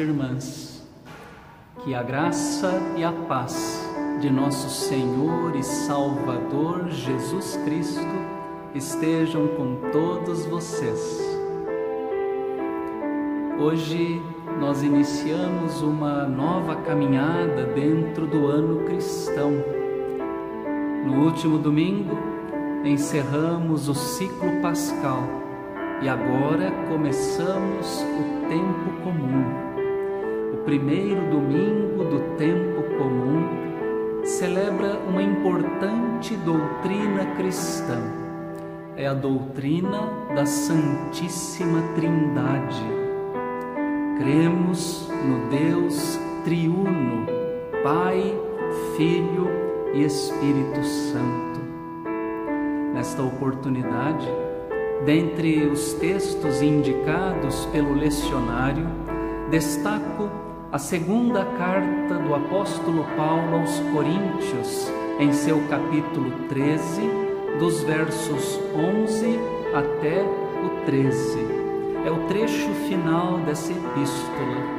irmãs, que a graça e a paz de nosso Senhor e Salvador Jesus Cristo estejam com todos vocês. Hoje nós iniciamos uma nova caminhada dentro do ano cristão. No último domingo, encerramos o ciclo pascal e agora começamos o tempo comum. O primeiro domingo do tempo comum celebra uma importante doutrina cristã. É a doutrina da Santíssima Trindade. Cremos no Deus triuno, Pai, Filho e Espírito Santo. Nesta oportunidade, Dentre os textos indicados pelo lecionário, destaco a segunda carta do apóstolo Paulo aos Coríntios, em seu capítulo 13, dos versos 11 até o 13. É o trecho final dessa epístola.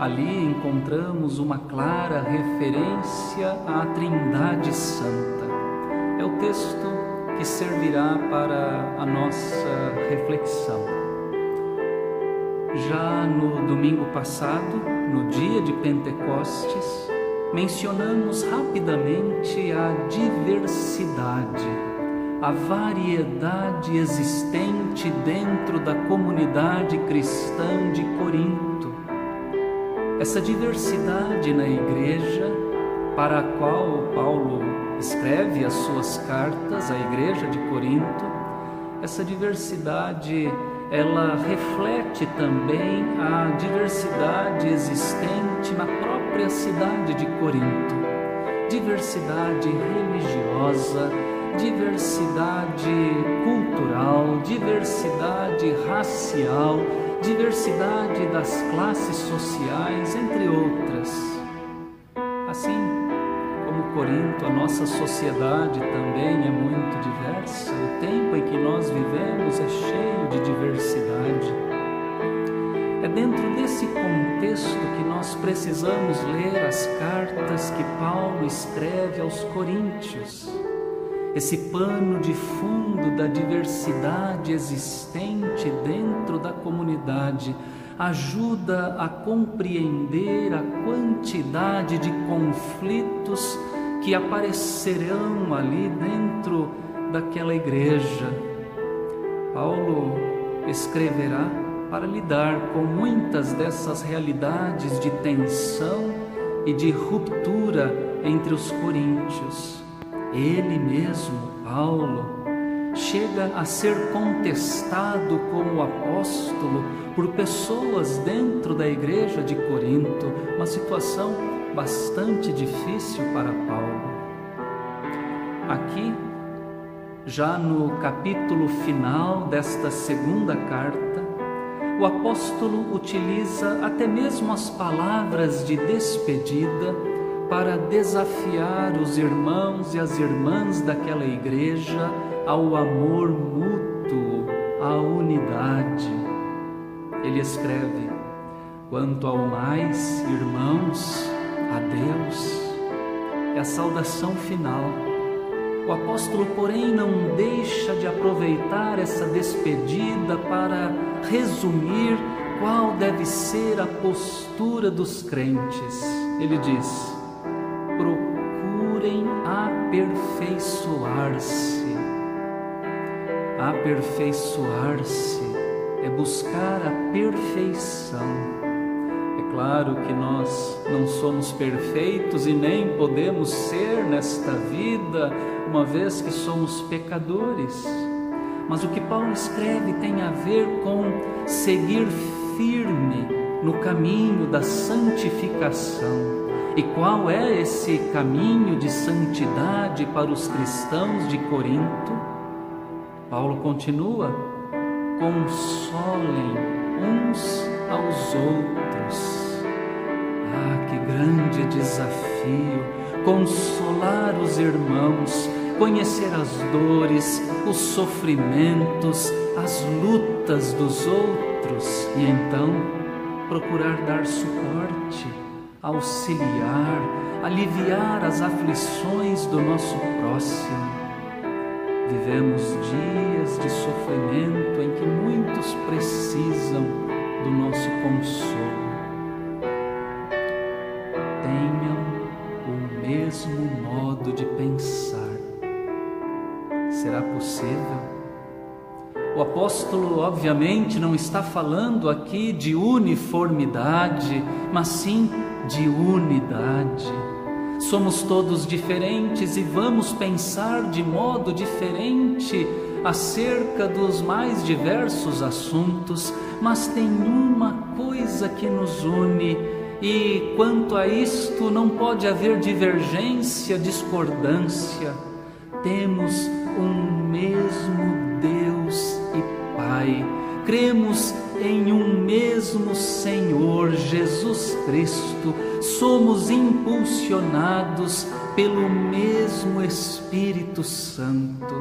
Ali encontramos uma clara referência à Trindade Santa. É o texto que servirá para a nossa reflexão. Já no domingo passado, no dia de Pentecostes, mencionamos rapidamente a diversidade, a variedade existente dentro da comunidade cristã de Corinto. Essa diversidade na igreja, para a qual Paulo escreve as suas cartas à igreja de Corinto, essa diversidade ela reflete também a diversidade existente na própria cidade de Corinto. Diversidade religiosa, diversidade cultural, diversidade racial, diversidade das classes sociais, entre outras. Assim, Corinto, a nossa sociedade também é muito diversa. O tempo em que nós vivemos é cheio de diversidade. É dentro desse contexto que nós precisamos ler as cartas que Paulo escreve aos Coríntios. Esse pano de fundo da diversidade existente dentro da comunidade ajuda a compreender a quantidade de conflitos que aparecerão ali dentro daquela igreja. Paulo escreverá para lidar com muitas dessas realidades de tensão e de ruptura entre os coríntios. Ele mesmo, Paulo, chega a ser contestado como apóstolo por pessoas dentro da igreja de Corinto, uma situação bastante difícil para Paulo. Aqui, já no capítulo final desta segunda carta, o apóstolo utiliza até mesmo as palavras de despedida para desafiar os irmãos e as irmãs daquela igreja ao amor mútuo, à unidade. Ele escreve: Quanto ao mais, irmãos, a Deus é a saudação final. O apóstolo, porém, não deixa de aproveitar essa despedida para resumir qual deve ser a postura dos crentes. Ele diz: procurem aperfeiçoar-se. Aperfeiçoar-se é buscar a perfeição Claro que nós não somos perfeitos e nem podemos ser nesta vida, uma vez que somos pecadores. Mas o que Paulo escreve tem a ver com seguir firme no caminho da santificação. E qual é esse caminho de santidade para os cristãos de Corinto? Paulo continua: consolem uns aos outros grande desafio! Consolar os irmãos, conhecer as dores, os sofrimentos, as lutas dos outros e então procurar dar suporte, auxiliar, aliviar as aflições do nosso próximo. Vivemos dias de sofrimento em que muitos precisam do nosso consolo. Possível? O apóstolo, obviamente, não está falando aqui de uniformidade, mas sim de unidade. Somos todos diferentes e vamos pensar de modo diferente acerca dos mais diversos assuntos, mas tem uma coisa que nos une e quanto a isto não pode haver divergência, discordância. Temos um mesmo Deus e Pai. Cremos em um mesmo Senhor Jesus Cristo. Somos impulsionados pelo mesmo Espírito Santo.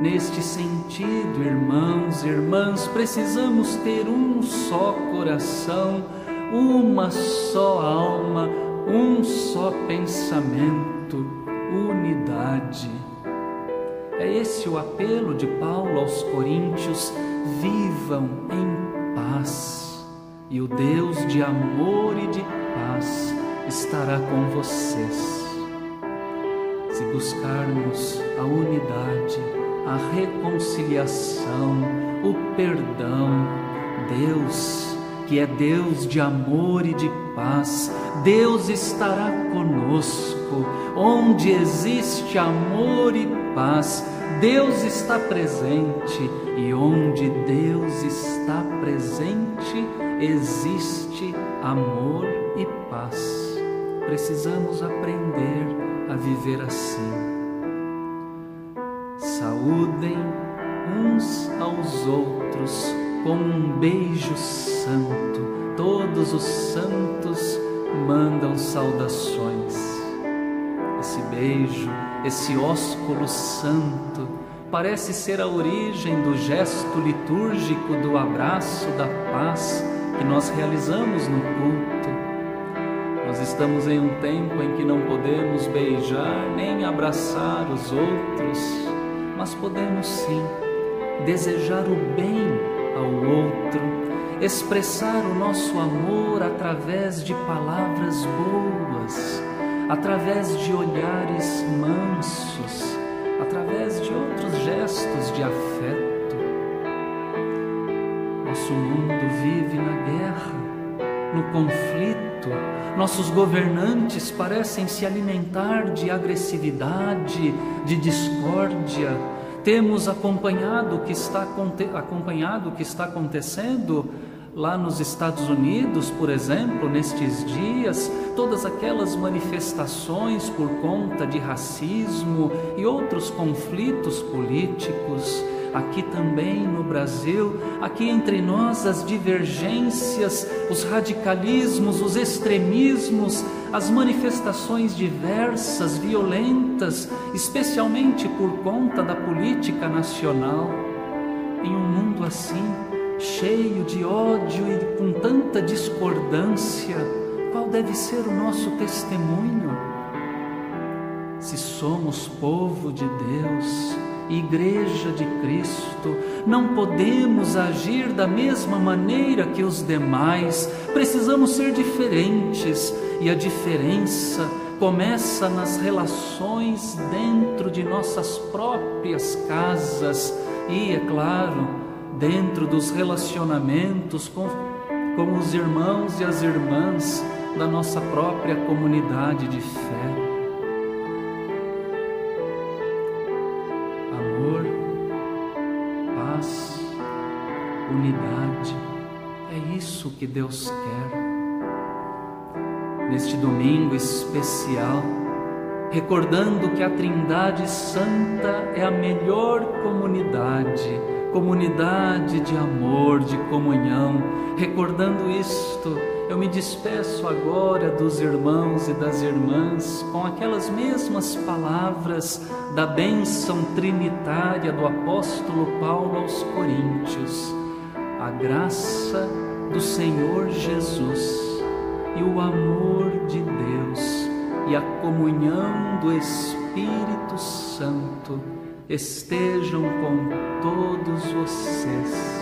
Neste sentido, irmãos e irmãs, precisamos ter um só coração, uma só alma, um só pensamento, unidade. É esse o apelo de Paulo aos Coríntios: vivam em paz, e o Deus de amor e de paz estará com vocês. Se buscarmos a unidade, a reconciliação, o perdão, Deus, que é Deus de amor e de paz, Deus estará conosco. Onde existe amor e paz, Deus está presente, e onde Deus está presente, existe amor e paz. Precisamos aprender a viver assim. Saúdem uns aos outros com um beijo santo. Todos os santos mandam saudações. Beijo esse ósculo santo parece ser a origem do gesto litúrgico do abraço da paz que nós realizamos no culto. Nós estamos em um tempo em que não podemos beijar nem abraçar os outros, mas podemos sim desejar o bem ao outro, expressar o nosso amor através de palavras boas através de olhares mansos, através de outros gestos de afeto. Nosso mundo vive na guerra, no conflito. Nossos governantes parecem se alimentar de agressividade, de discórdia. Temos acompanhado o que está, acompanhado o que está acontecendo Lá nos Estados Unidos, por exemplo, nestes dias, todas aquelas manifestações por conta de racismo e outros conflitos políticos, aqui também no Brasil, aqui entre nós as divergências, os radicalismos, os extremismos, as manifestações diversas, violentas, especialmente por conta da política nacional. Em um mundo assim, cheio de ódio e com tanta discordância, qual deve ser o nosso testemunho? Se somos povo de Deus, Igreja de Cristo, não podemos agir da mesma maneira que os demais, precisamos ser diferentes e a diferença começa nas relações dentro de nossas próprias casas e, é claro, dentro dos relacionamentos com, com os irmãos e as irmãs da nossa própria comunidade de fé. Amor, paz, unidade, é isso que Deus quer. Neste domingo especial, recordando que a Trindade Santa é a melhor comunidade comunidade de amor, de comunhão. Recordando isto, eu me despeço agora dos irmãos e das irmãs com aquelas mesmas palavras da bênção trinitária do apóstolo Paulo aos Coríntios. A graça do Senhor Jesus e o amor de Deus e a comunhão do Espírito Santo estejam com todos vocês